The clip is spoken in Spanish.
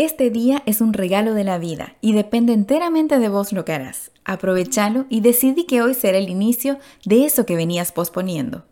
Este día es un regalo de la vida y depende enteramente de vos lo que harás. Aprovechalo y decidí que hoy será el inicio de eso que venías posponiendo.